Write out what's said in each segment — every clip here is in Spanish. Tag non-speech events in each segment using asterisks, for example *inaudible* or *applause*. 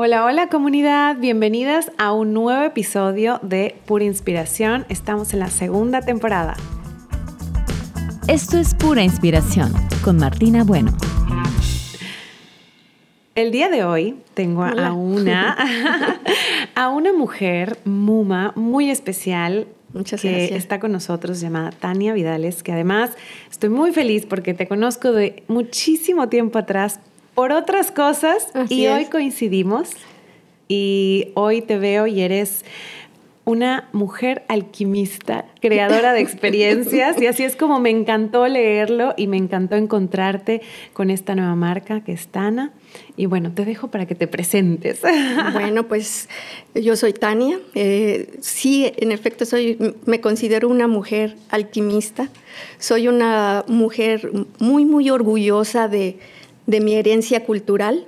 Hola, hola comunidad, bienvenidas a un nuevo episodio de Pura Inspiración. Estamos en la segunda temporada. Esto es Pura Inspiración con Martina Bueno. El día de hoy tengo a una, *laughs* a una mujer muma muy especial. Muchas que gracias. está con nosotros llamada Tania Vidales, que además estoy muy feliz porque te conozco de muchísimo tiempo atrás por otras cosas Así y es. hoy coincidimos y hoy te veo y eres una mujer alquimista, creadora de experiencias *laughs* y así es como me encantó leerlo y me encantó encontrarte con esta nueva marca que es Tana. Y bueno, te dejo para que te presentes. *laughs* Bueno, pues yo soy Tania. Eh, sí, en efecto, soy, me considero una mujer alquimista. Soy una mujer muy, muy orgullosa de, de mi herencia cultural.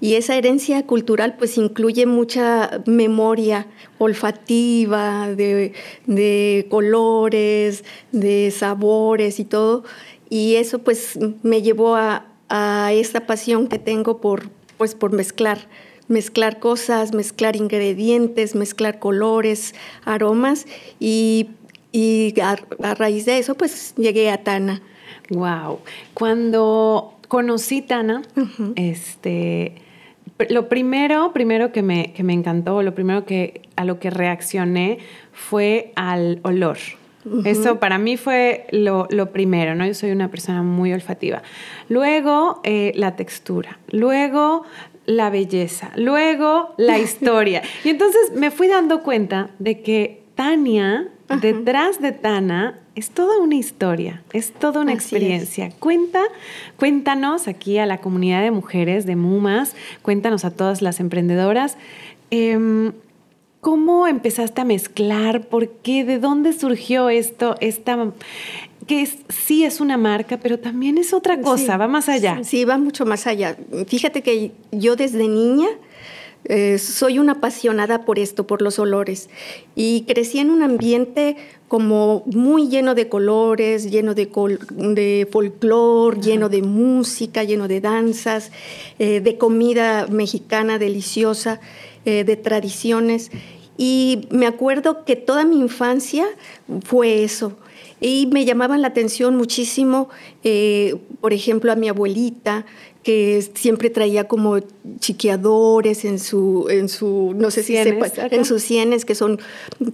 Y esa herencia cultural pues incluye mucha memoria olfativa, de, de colores, de sabores y todo. Y eso pues me llevó a, a esta pasión que tengo por, pues, por mezclar, mezclar cosas, mezclar ingredientes, mezclar colores, aromas y, y a, raíz de eso pues llegué a Tana. Wow. Cuando conocí Tana, este, lo primero, primero que me, que me encantó, lo primero que a lo que reaccioné fue al olor. Eso para mí fue lo, lo, primero, ¿no? Yo soy una persona muy olfativa. Luego, eh, la textura. Luego, la belleza. Luego, la *laughs* historia. y entonces me fui dando cuenta de que Tania, Ajá. detrás de Tana, es toda una historia, es toda una Así experiencia. Es. Cuenta, cuéntanos aquí a la comunidad de mujeres de Mumas, cuéntanos a todas las emprendedoras. Eh, ¿Cómo empezaste a mezclar? ¿Por qué? ¿De dónde surgió esto? Esta, que es, sí es una marca, pero también es otra cosa, sí, va más allá. Sí, sí, va mucho más allá. Fíjate que yo desde niña eh, soy una apasionada por esto, por los olores. Y crecí en un ambiente como muy lleno de colores, lleno de, col de folclore, lleno de música, lleno de danzas, eh, de comida mexicana deliciosa, eh, de tradiciones. Y me acuerdo que toda mi infancia fue eso. Y me llamaban la atención muchísimo, eh, por ejemplo, a mi abuelita, que siempre traía como chiqueadores en su, en su no sé si sepa, en sus sienes, que son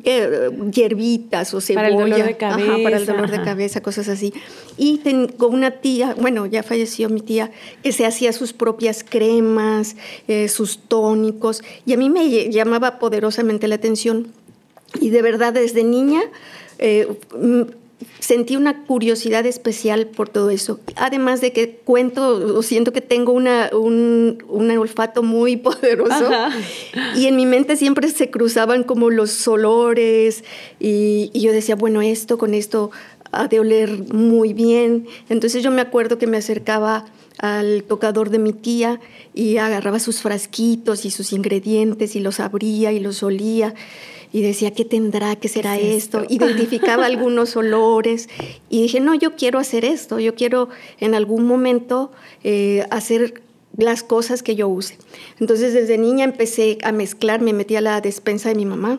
eh, hierbitas o cebolla. Para el dolor de cabeza. Ajá, para el dolor de cabeza, cosas así. Y tengo una tía, bueno, ya falleció mi tía, que se hacía sus propias cremas, eh, sus tónicos, y a mí me llamaba poderosamente la atención. Y de verdad, desde niña, eh, sentí una curiosidad especial por todo eso. Además de que cuento o siento que tengo una, un, un olfato muy *laughs* poderoso Ajá. y en mi mente siempre se cruzaban como los olores y, y yo decía, bueno, esto con esto ha de oler muy bien. Entonces yo me acuerdo que me acercaba al tocador de mi tía y agarraba sus frasquitos y sus ingredientes y los abría y los olía y decía, ¿qué tendrá? ¿Qué será ¿Qué es esto? esto? Identificaba *laughs* algunos olores y dije, no, yo quiero hacer esto, yo quiero en algún momento eh, hacer las cosas que yo use. Entonces desde niña empecé a mezclar, me metí a la despensa de mi mamá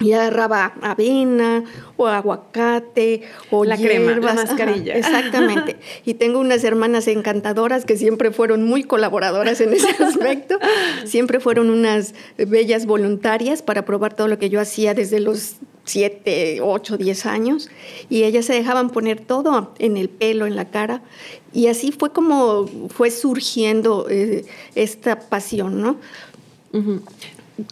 y agarraba avena o aguacate o la hierbas. crema, la mascarilla. Ajá, exactamente. *laughs* Y tengo unas hermanas encantadoras que siempre fueron muy colaboradoras en ese aspecto. siempre fueron unas bellas voluntarias para probar todo lo que yo hacía desde los 7, 8, 10 años. Y ellas se dejaban poner todo en el pelo, en la cara. Y así fue como fue surgiendo eh, esta pasión, ¿no? Uh -huh.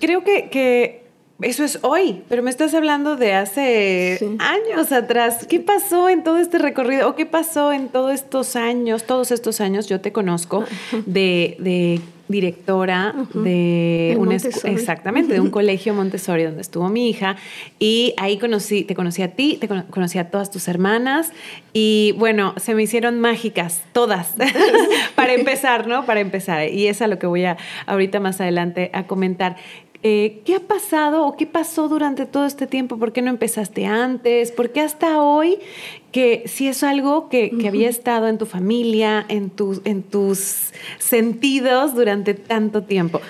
Creo que, que eso es hoy, pero me estás hablando de hace sí. años atrás. ¿Qué pasó en todo este recorrido? ¿O qué pasó en todos estos años? Todos estos años yo te conozco de, de directora uh -huh. de un exactamente de un *laughs* colegio Montessori donde estuvo mi hija y ahí conocí te conocí a ti te conocí a todas tus hermanas y bueno se me hicieron mágicas todas *laughs* para empezar no para empezar y es a lo que voy a ahorita más adelante a comentar eh, ¿Qué ha pasado o qué pasó durante todo este tiempo? ¿Por qué no empezaste antes? ¿Por qué hasta hoy que si es algo que, que había estado en tu familia, en, tu, en tus sentidos durante tanto tiempo?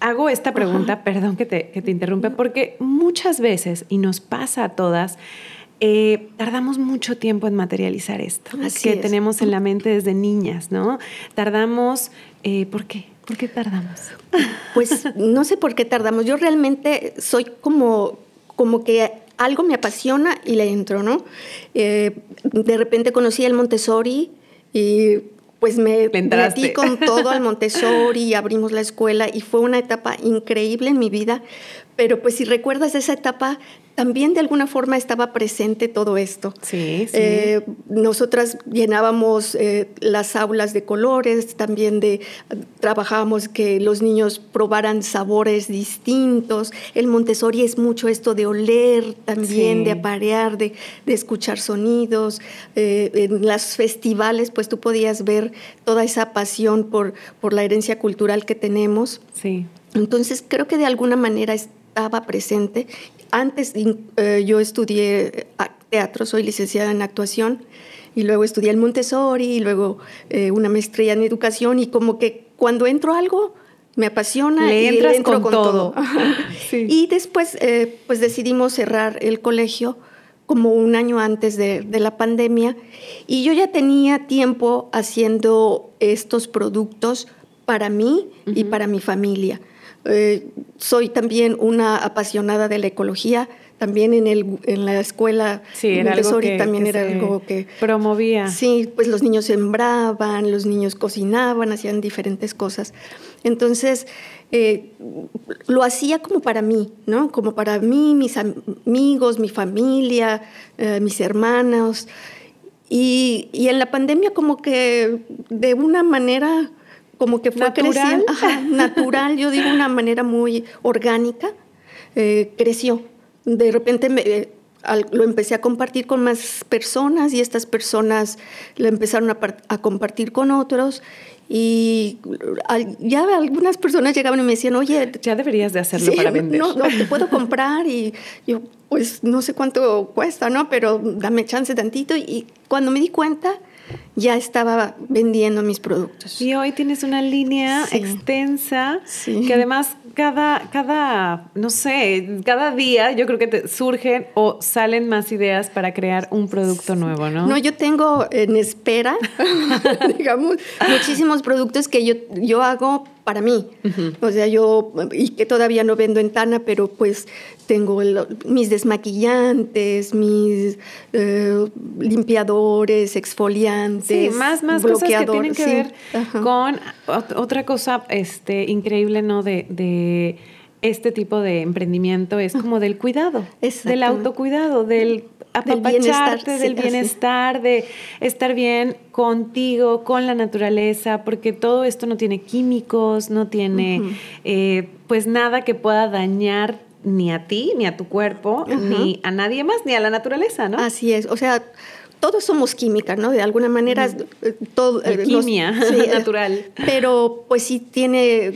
hago esta pregunta, perdón que te, que te interrumpe, porque muchas veces, y nos pasa a todas, eh, tardamos mucho tiempo en materializar esto que tenemos en la mente desde niñas, ¿no? Tardamos, eh, ¿por qué? ¿Por qué tardamos? Pues no sé por qué tardamos. Yo realmente soy como, como que algo me apasiona y le entro, ¿no? Eh, de repente conocí el Montessori y pues me metí con todo al Montessori, abrimos la escuela y fue una etapa increíble en mi vida. Pero pues si recuerdas esa etapa, también de alguna forma estaba presente todo esto. Sí, sí. Eh, nosotras llenábamos eh, las aulas de colores, también de trabajábamos que los niños probaran sabores distintos. El Montessori es mucho esto de oler también, de aparear, de, escuchar sonidos. Eh, en los festivales, pues tú podías ver toda esa pasión por, por la herencia cultural que tenemos. Sí. Entonces creo que de alguna manera estaba presente. Antes eh, yo estudié eh, teatro, soy licenciada en actuación y luego estudié el Montessori y luego eh, una maestría en educación y como que cuando entro a algo me apasiona y entro con, todo. *laughs* Y después pues decidimos cerrar el colegio como un año antes de, la pandemia y yo ya tenía tiempo haciendo estos productos para mí y para mi familia. Eh, soy también una apasionada de la ecología. También en, el, en la escuela sí, Montessori también era algo que promovía. Sí, pues los niños sembraban, los niños cocinaban, hacían diferentes cosas. Entonces, eh, lo hacía como para mí, ¿no? Como para mí, mis amigos, mi familia, eh, mis hermanos. Y, y en la pandemia como que de una manera como que fue natural. creciendo, *laughs* natural, yo digo una manera muy orgánica, eh, creció. De repente eh, lo empecé a compartir con más personas y estas personas lo empezaron a, compartir con otros y ya algunas personas llegaban y me decían, oye, ya deberías de hacerlo para vender. No, no, te puedo comprar y yo, pues no sé cuánto cuesta, ¿no? Pero dame chance tantito y cuando me di cuenta ya estaba vendiendo mis productos. Y hoy tienes una línea extensa que además cada, cada, no sé, cada día yo creo que te surgen o salen más ideas para crear un producto nuevo, ¿no? No, yo tengo en espera, *laughs* digamos, muchísimos productos que yo, yo hago para mí. O sea, yo, y que todavía no vendo en Tana, pero pues tengo mis desmaquillantes, mis eh, limpiadores, exfoliantes. Sí, más, más cosas que tienen que ver con otra cosa este, increíble, ¿no? De, de este tipo de emprendimiento es como del cuidado, del autocuidado, del apapacharte, del bienestar, de estar bien contigo, con la naturaleza, porque todo esto no tiene químicos, no tiene eh, pues nada que pueda dañar ni a ti, ni a tu cuerpo, ni a nadie más, ni a la naturaleza, ¿no? Así es, o sea, todos somos química, ¿no? De alguna manera, eh, todo... Eh, química *laughs* *laughs* natural. Pero pues sí tiene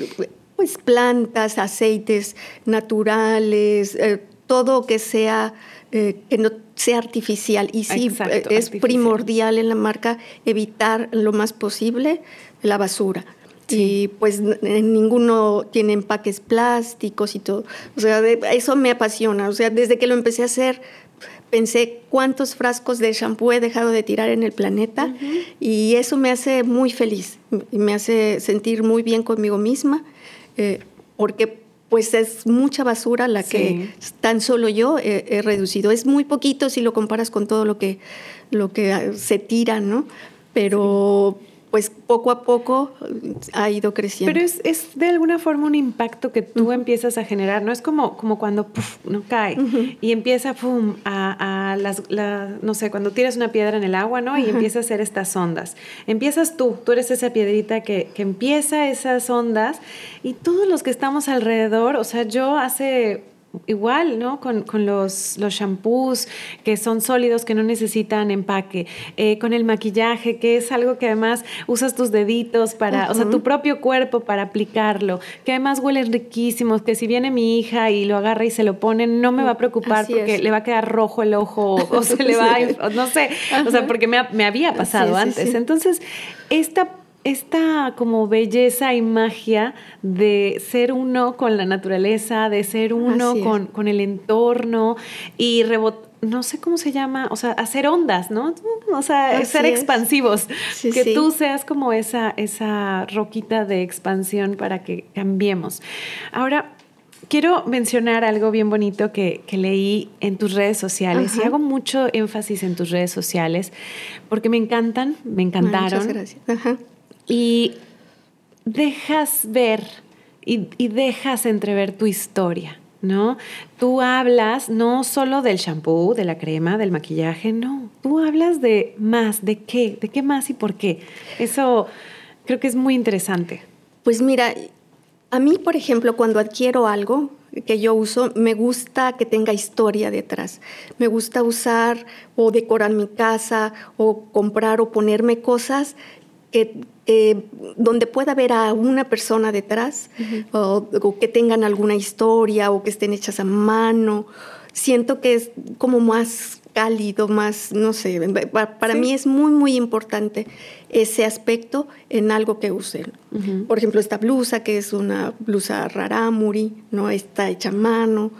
pues plantas, aceites naturales, eh, todo que sea que no sea artificial. Y sí, es primordial en la marca evitar lo más posible la basura. Y pues ninguno tiene empaques plásticos y todo. O sea, eso me apasiona. O sea, desde que lo empecé a hacer, pensé cuántos frascos de shampoo he dejado de tirar en el planeta y eso me hace muy feliz, me hace sentir muy bien conmigo misma, eh, porque pues es mucha basura la que tan solo yo he, reducido. Es muy poquito si lo comparas con todo lo que, lo que se tira, ¿no? Pero pues poco a poco ha ido creciendo. Pero es, es de alguna forma un impacto que tú empiezas a generar, no es como, como cuando no cae y empieza pum, a, a las, no sé, cuando tiras una piedra en el agua, ¿no? Y empieza a hacer estas ondas. Empiezas tú, tú eres esa piedrita que, que empieza esas ondas y todos los que estamos alrededor, o sea, yo hace igual, ¿no? Con, los, los shampoos que son sólidos, que no necesitan empaque, eh, con el maquillaje, que es algo que además usas tus deditos para, o sea, tu propio cuerpo para aplicarlo, que además huelen riquísimos, que si viene mi hija y lo agarra y se lo pone, no me va a preocupar porque le va a quedar rojo el ojo o *laughs* se le va, a, no sé, o sea, porque me, había pasado antes. Entonces, esta esta como belleza y magia de ser uno con la naturaleza, de ser uno con, el entorno y rebotar no sé cómo se llama, o sea, hacer ondas, ¿no? O sea, ser expansivos. que tú seas como esa, esa roquita de expansión para que cambiemos. Ahora, quiero mencionar algo bien bonito que, leí en tus redes sociales y hago mucho énfasis en tus redes sociales porque me encantan, me encantaron. Muchas gracias. Y dejas ver y, dejas entrever tu historia. ¿no? Tú hablas no solo del shampoo, de la crema, del maquillaje, no. Tú hablas de más, de qué, de qué más y por qué. Eso creo que es muy interesante. Pues mira, a mí, por ejemplo, cuando adquiero algo que yo uso, me gusta que tenga historia detrás. Me gusta usar o decorar mi casa o comprar o ponerme cosas que, donde pueda haber a una persona detrás o, que tengan alguna historia o que estén hechas a mano. Siento que es como más cálido, más, no sé, para, mí es muy, muy importante ese aspecto en algo que use. Por ejemplo, esta blusa, que es una blusa rarámuri, ¿no? está hecha a mano.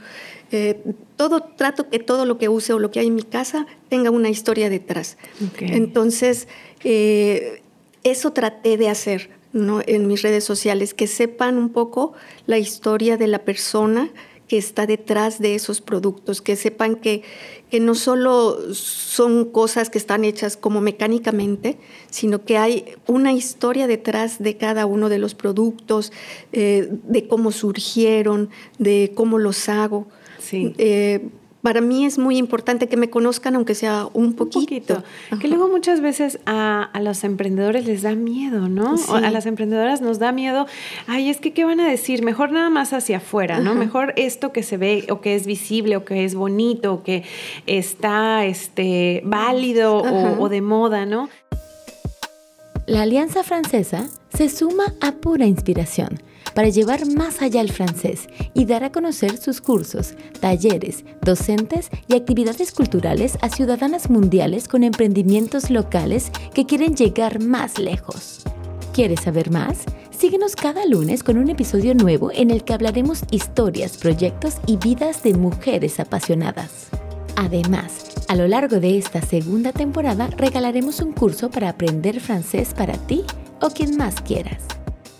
Eh, todo trato que todo lo que use o lo que hay en mi casa tenga una historia detrás. Entonces, eh, eso traté de hacer en mis redes sociales, que sepan un poco la historia de la persona que está detrás de esos productos, que sepan que, que no solo son cosas que están hechas como mecánicamente, sino que hay una historia detrás de cada uno de los productos, eh, de cómo surgieron, de cómo los hago. Sí. Eh, para mí es muy importante que me conozcan, aunque sea un poquito. Que luego muchas veces a, los emprendedores les da miedo, ¿no? a las emprendedoras nos da miedo, ay, es que, ¿qué van a decir? Mejor nada más hacia afuera, ¿no? Mejor esto que se ve o que es visible o que es bonito o que está este, válido o, o de moda, ¿no? La Alianza Francesa se suma a pura inspiración para llevar más allá el francés y dar a conocer sus cursos, talleres, docentes y actividades culturales a ciudadanas mundiales con emprendimientos locales que quieren llegar más lejos. ¿Quieres saber más? Síguenos cada lunes con un episodio nuevo en el que hablaremos historias, proyectos y vidas de mujeres apasionadas. Además, a lo largo de esta segunda temporada regalaremos un curso para aprender francés para ti o quien más quieras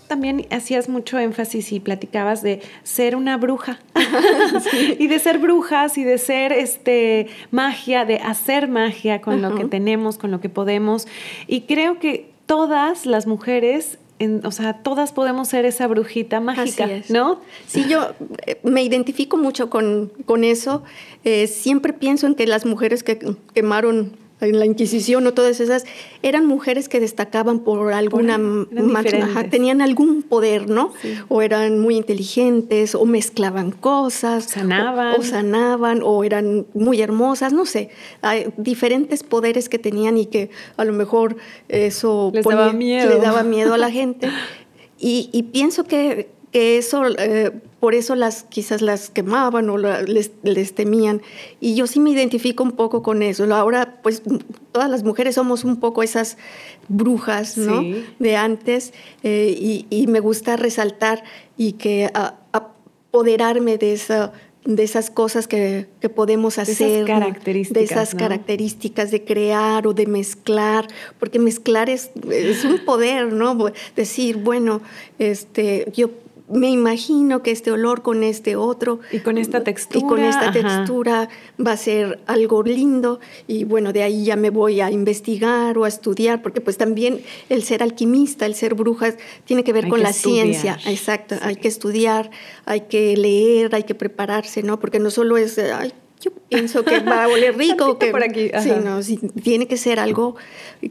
también hacías mucho énfasis y platicabas de ser una bruja *laughs* *laughs* y de ser brujas y de ser este magia, de hacer magia con lo que tenemos, con lo que podemos. Y creo que todas las mujeres o sea, todas podemos ser esa brujita mágica, ¿no? Sí, yo eh, me identifico mucho con, con eso. Eh, siempre pienso en que las mujeres que quemaron en la Inquisición o todas esas, eran mujeres que destacaban por alguna, tenían algún poder, ¿no? O eran muy inteligentes, o mezclaban cosas, sanaban. O, sanaban, o eran muy hermosas, no sé, hay diferentes poderes que tenían y que a lo mejor eso Les daba miedo. le daba miedo a la *laughs* gente. Y, y pienso que que eso, eh, por eso las quizás las quemaban o les, temían. Y yo sí me identifico un poco con eso. Ahora, pues todas las mujeres somos un poco esas brujas, ¿no? De antes. Eh, y, me gusta resaltar y que apoderarme de esa de esas cosas que, podemos hacer, de esas características, de, esas características de crear o de mezclar, porque mezclar es, es un poder, ¿no? Decir, bueno, este, yo me imagino que este olor con este otro. Y con esta textura. Y con esta textura va a ser algo lindo. Y bueno, de ahí ya me voy a investigar o a estudiar, porque pues también el ser alquimista, el ser bruja, tiene que ver con la ciencia. Exacto, hay que estudiar, hay que leer, hay que prepararse, ¿no? Porque no solo es, yo pienso que va a oler *laughs* rico. que, por aquí. Sí, no, tiene que ser algo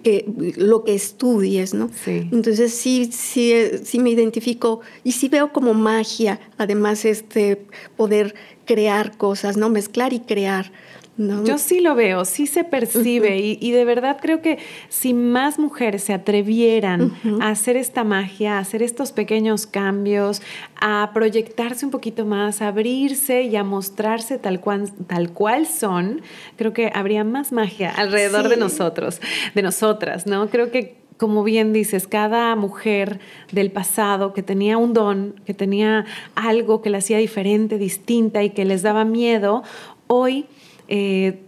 que lo que estudies, ¿no? Sí. Entonces sí, sí, sí me identifico y sí veo como magia, además, este poder crear cosas, ¿no? Mezclar y crear. Yo sí lo veo, sí se percibe y, de verdad creo que si más mujeres se atrevieran a hacer esta magia, a hacer estos pequeños cambios, a proyectarse un poquito más, a abrirse y a mostrarse tal cual, tal cual son, creo que habría más magia alrededor de nosotros, de nosotras, ¿no? Creo que como bien dices, cada mujer del pasado que tenía un don, que tenía algo que la hacía diferente, distinta y que les daba miedo, hoy eh,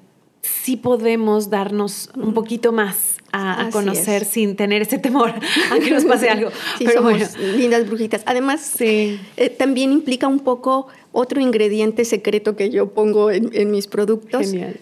sí podemos darnos un poquito más a, conocer sin tener ese temor *laughs* a que nos pase algo. *laughs* Pero bueno. lindas brujitas. Además, sí. Eh, también implica un poco otro ingrediente secreto que yo pongo en, mis productos. Genial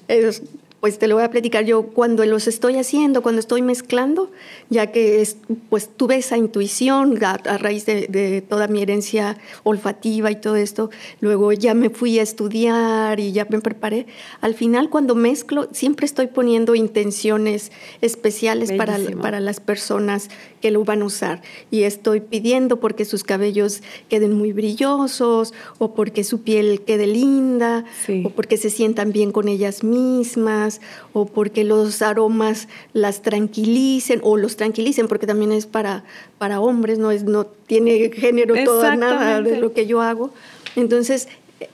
pues te lo voy a platicar yo cuando los estoy haciendo, cuando estoy mezclando, ya que es, pues tuve esa intuición a, raíz de, toda mi herencia olfativa y todo esto. Luego ya me fui a estudiar y ya me preparé. Al final, cuando mezclo, siempre estoy poniendo intenciones especiales para, para las personas que lo van a usar. Y estoy pidiendo porque sus cabellos queden muy brillosos, o porque su piel quede linda, o porque se sientan bien con ellas mismas, o porque los aromas las tranquilicen, o los tranquilicen, porque también es para, para hombres, no, es, no tiene género toda nada de lo que yo hago. Entonces,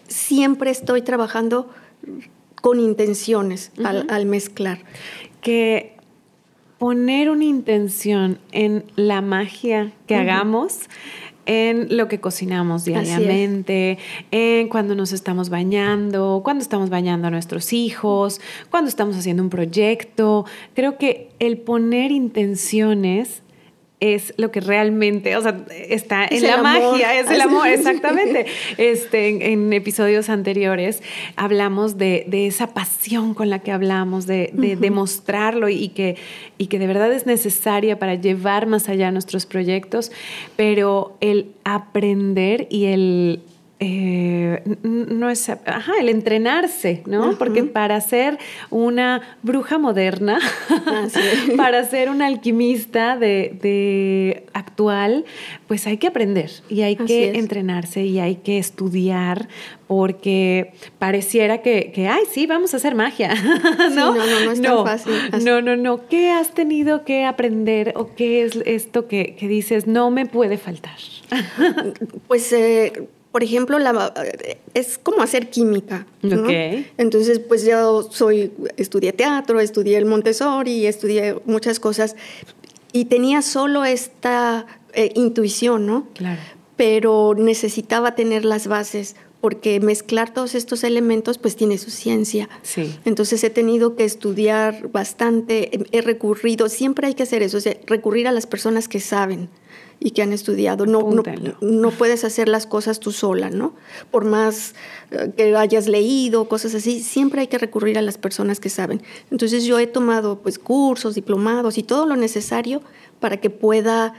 siempre estoy trabajando con intenciones al, al mezclar. Que poner una intención en la magia que hagamos en lo que cocinamos diariamente, en cuando nos estamos bañando, cuando estamos bañando a nuestros hijos, cuando estamos haciendo un proyecto. Creo que el poner intenciones es lo que realmente, o sea, está en la magia, es el *laughs* amor, exactamente. Este, en, episodios anteriores hablamos de, esa pasión con la que hablamos, de, demostrarlo y que, y que de verdad es necesaria para llevar más allá nuestros proyectos, pero el aprender y el eh, no es, ajá, el entrenarse, ¿no? Porque para ser una bruja moderna, *laughs* para ser un alquimista de, actual, pues hay que aprender y hay que entrenarse y hay que estudiar porque pareciera que, que, ay, sí, vamos a hacer magia. *laughs* ¿No? no, no, no es tan fácil. No, no, no. ¿Qué has tenido que aprender o qué es esto que, que dices no me puede faltar? pues eh, por ejemplo, la, es como hacer química. Entonces, pues yo soy, estudié teatro, estudié el Montessori, estudié muchas cosas y tenía solo esta eh, intuición, ¿no? Claro. Pero necesitaba tener las bases porque mezclar todos estos elementos pues tiene su ciencia. Sí. Entonces he tenido que estudiar bastante, he recurrido, siempre hay que hacer eso, recurrir a las personas que saben y que han estudiado. No, no, puedes hacer las cosas tú sola, ¿no? Por más eh, que hayas leído, cosas así, siempre hay que recurrir a las personas que saben. Entonces yo he tomado pues cursos, diplomados y todo lo necesario para que pueda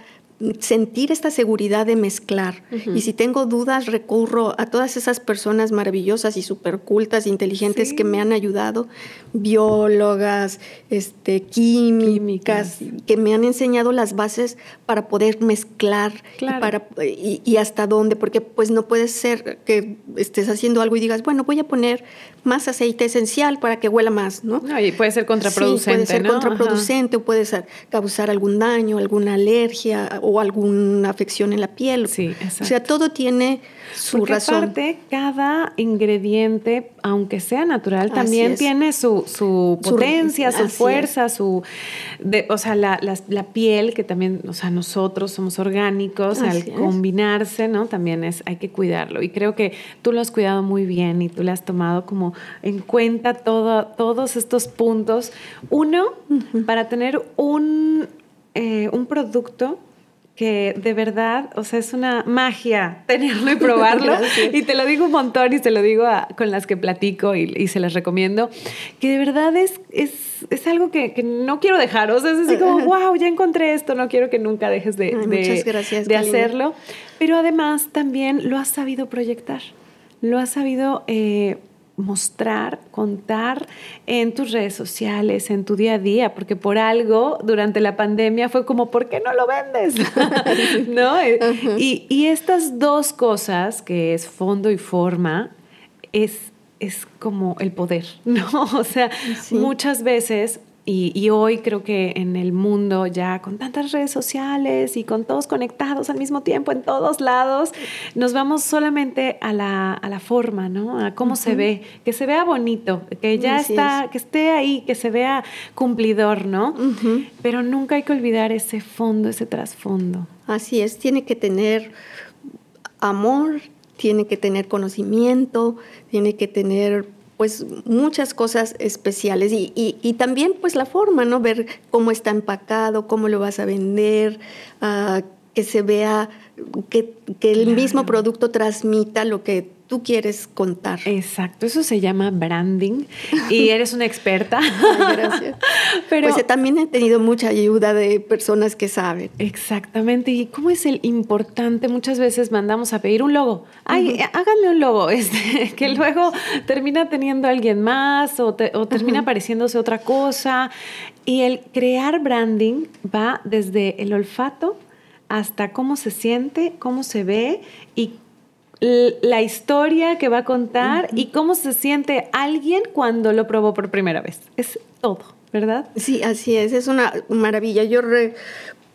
sentir esta seguridad de mezclar. Y si tengo dudas, recurro a todas esas personas maravillosas y súper cultas, inteligentes que me han ayudado, biólogas, este, químicas, que me han enseñado las bases para poder mezclar y, para, y, hasta dónde, porque pues no puede ser que estés haciendo algo y digas, bueno, voy a poner más aceite esencial para que huela más, ¿no? y puede ser contraproducente. puede ser contraproducente o puede causar algún daño, alguna alergia o alguna afección en la piel. Sí, exacto. O sea, todo tiene su Porque razón. Aparte, cada ingrediente, aunque sea natural, también tiene su, su potencia, su, fuerza, su. o sea, la, la, piel, que también, o sea, nosotros somos orgánicos, al combinarse, ¿no? También es, hay que cuidarlo. Y creo que tú lo has cuidado muy bien y tú le has tomado como en cuenta todo, todos estos puntos. Uno, para tener un, eh, un producto que de verdad, o sea, es una magia tenerlo y probarlo. *laughs* y te lo digo un montón y te lo digo con las que platico y, se las recomiendo, que de verdad es, es, algo que, no quiero dejar. O sea, es así como, *laughs* wow, ya encontré esto, no quiero que nunca dejes de, de, hacerlo. Pero además también lo has sabido proyectar, lo has sabido... Eh, mostrar, contar en tus redes sociales, en tu día a día, porque por algo durante la pandemia fue como, ¿por qué no lo vendes? *laughs* *laughs* ¿No? y, y, estas dos cosas, que es fondo y forma, es, es como el poder, *laughs* ¿no? O sea, muchas veces y, hoy creo que en el mundo ya con tantas redes sociales y con todos conectados al mismo tiempo en todos lados, nos vamos solamente a la, a la forma, ¿no? A cómo se ve, que se vea bonito, que ya está, que esté ahí, que se vea cumplidor, ¿no? Pero nunca hay que olvidar ese fondo, ese trasfondo. Así es, tiene que tener amor, tiene que tener conocimiento, tiene que tener pues muchas cosas especiales y, y, también pues la forma, ¿no? Ver cómo está empacado, cómo lo vas a vender, uh, que se vea, que, que el mismo producto transmita lo que tú quieres contar. Exacto, eso se llama branding *laughs* y eres una experta. gracias. *laughs* Pero pues también he tenido mucha ayuda de personas que saben. Exactamente, y cómo es el importante, muchas veces mandamos a pedir un logo. Ay, háganme un logo, *laughs* este, que luego termina teniendo alguien más o, o termina apareciéndose otra cosa. Y el crear branding va desde el olfato hasta cómo se siente, cómo se ve y la historia que va a contar y cómo se siente alguien cuando lo probó por primera vez. Es todo, ¿verdad? Sí, así es, es una maravilla. Yo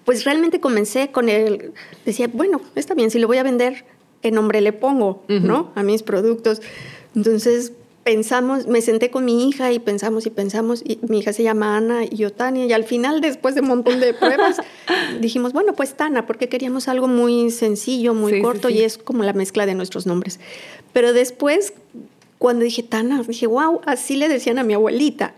pues realmente comencé con el, decía, bueno, está bien, si lo voy a vender, ¿qué nombre le pongo, no? A mis productos. Entonces, pensamos, me senté con mi hija y pensamos y pensamos, y mi hija se llama Ana y yo Tania, y al final, después de un montón de pruebas, *laughs* dijimos, bueno, pues Tana, porque queríamos algo muy sencillo, muy corto, y es como la mezcla de nuestros nombres. Pero después, cuando dije Tana, dije, wow, así le decían a mi abuelita,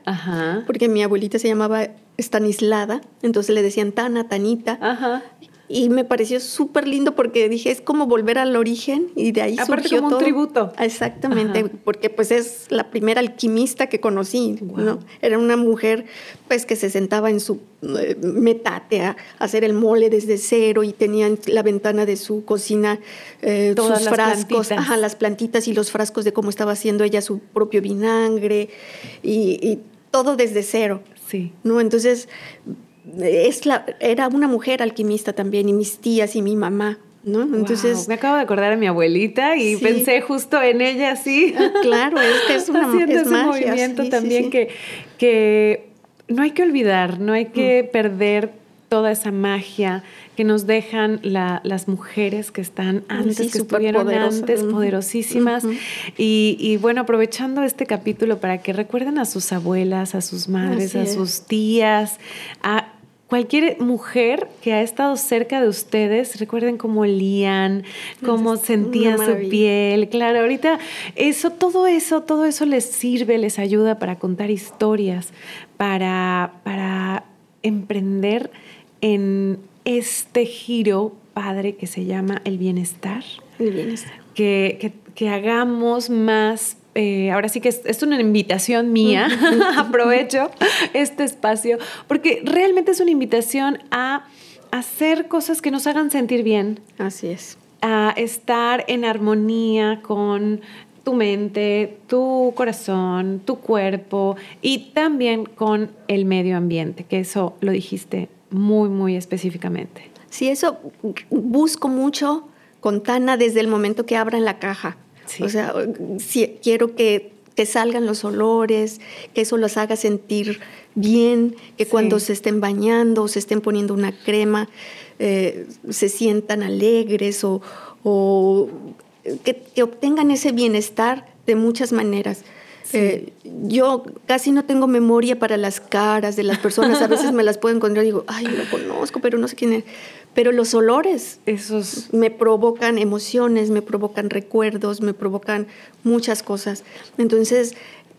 porque mi abuelita se llamaba Stanislada, entonces le decían Tana, Tanita. Ajá y me pareció súper lindo porque dije, es como volver al origen y de ahí Aparte surgió como un tributo. Exactamente, porque pues es la primera alquimista que conocí, ¿no? Era una mujer pues que se sentaba en su eh, metate a hacer el mole desde cero y tenía en la ventana de su cocina eh, sus frascos, ajá, las plantitas y los frascos de cómo estaba haciendo ella su propio vinagre y, y todo desde cero. Sí. ¿no? Entonces es la, era una mujer alquimista también, y mis tías y mi mamá. ¿No? Entonces me acabo de acordar a mi abuelita y pensé justo en ella sí. Ah, claro, es que es una *laughs* Haciendo ese movimiento también que, que no hay que olvidar, no hay que mm. perder toda esa magia que nos dejan las mujeres que están antes, que estuvieron antes, poderosísimas. y, y, bueno, aprovechando este capítulo para que recuerden a sus abuelas, a sus madres, a sus tías, a cualquier mujer que ha estado cerca de ustedes, recuerden cómo olían, cómo sentían su piel. Claro, ahorita eso, todo eso, todo eso les sirve, les ayuda para contar historias, para, para emprender en este giro padre que se llama el bienestar. El bienestar. Que, que hagamos más eh, ahora sí que es, una invitación mía, *laughs* aprovecho este espacio, porque realmente es una invitación a hacer cosas que nos hagan sentir bien. Así es. A estar en armonía con tu mente, tu corazón, tu cuerpo y también con el medio ambiente, que eso lo dijiste muy, muy específicamente. Sí, eso busco mucho con Tana desde el momento que abran la caja. O sea, si, quiero que, te salgan los olores, que eso los haga sentir bien, que cuando se estén bañando o se estén poniendo una crema, eh, se sientan alegres o, que, obtengan ese bienestar de muchas maneras. Eh, yo casi no tengo memoria para las caras de las personas, a veces me las puedo encontrar y digo, ay, lo conozco, pero no sé quién es. Pero los olores Esos... me provocan emociones, me provocan recuerdos, me provocan muchas cosas. Entonces,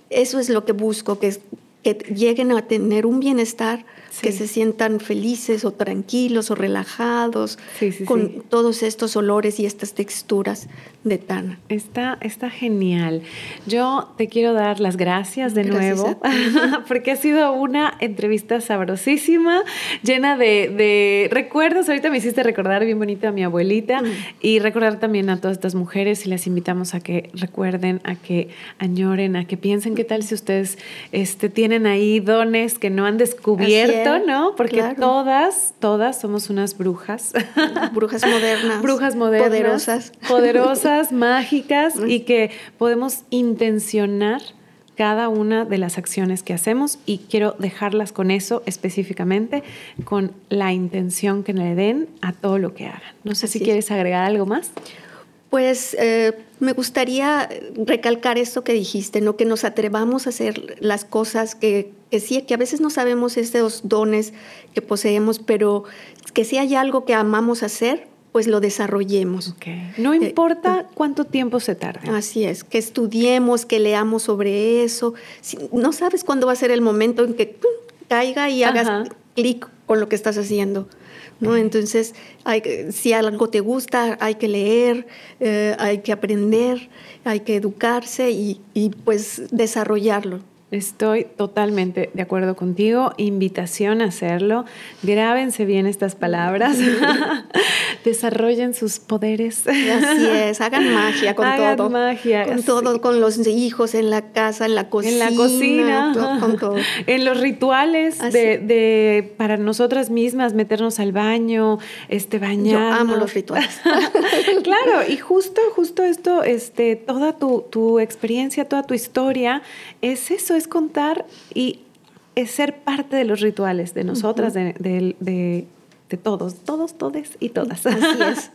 eso es lo que busco, que, que lleguen a tener un bienestar que se sientan felices o tranquilos o relajados con todos estos olores y estas texturas de Tana. Está, está genial. Yo te quiero dar las gracias de nuevo *laughs* porque ha sido una entrevista sabrosísima, llena de, recuerdos. Ahorita me hiciste recordar bien bonito a mi abuelita mm. y recordar también a todas estas mujeres y las invitamos a que recuerden, a que añoren, a que piensen qué tal si ustedes este, tienen ahí dones que no han descubierto ¿no? Porque todas, todas somos unas brujas. *laughs* Brujas modernas. brujas modernas. Poderosas. Poderosas, *laughs* mágicas y que podemos intencionar cada una de las acciones que hacemos y quiero dejarlas con eso específicamente, con la intención que le den a todo lo que hagan. No sé si quieres agregar algo más. Pues eh, me gustaría recalcar esto que dijiste, ¿no? que nos atrevamos a hacer las cosas que, que sí, que a veces no sabemos esos dones que poseemos, pero que si hay algo que amamos hacer, pues lo desarrollemos. No eh, importa cuánto tiempo se tarde. Así es, que estudiemos, que leamos sobre eso. no sabes cuándo va a ser el momento en que caiga y hagas clic con lo que estás haciendo. ¿No? Entonces, hay, si algo te gusta, hay que leer, eh, hay que aprender, hay que educarse y, y pues desarrollarlo. Estoy totalmente de acuerdo contigo. Invitación a hacerlo. Grábense bien estas palabras. *laughs* Desarrollen sus poderes. Así es, hagan magia con hagan todo. magia. Con todo, con los hijos, en la casa, en la cocina. En la cocina. con todo. En los rituales de, de, para nosotras mismas, meternos al baño, este, bañar. Yo amo los rituales. *laughs* claro, y justo, justo esto, este, toda tu, tu experiencia, toda tu historia, es eso, contar y es ser parte de los rituales de nosotras, de, de, todos, todos, todes y todas. Así es,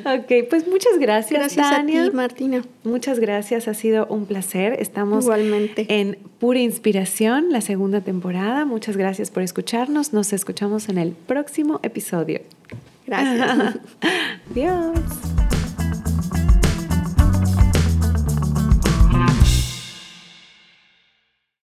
*laughs* ok, pues muchas gracias, gracias a ti, Martina. Muchas gracias, ha sido un placer. Estamos Igualmente. en Pura Inspiración, la segunda temporada. Muchas gracias por escucharnos. Nos escuchamos en el próximo episodio. Gracias. *laughs* Adiós.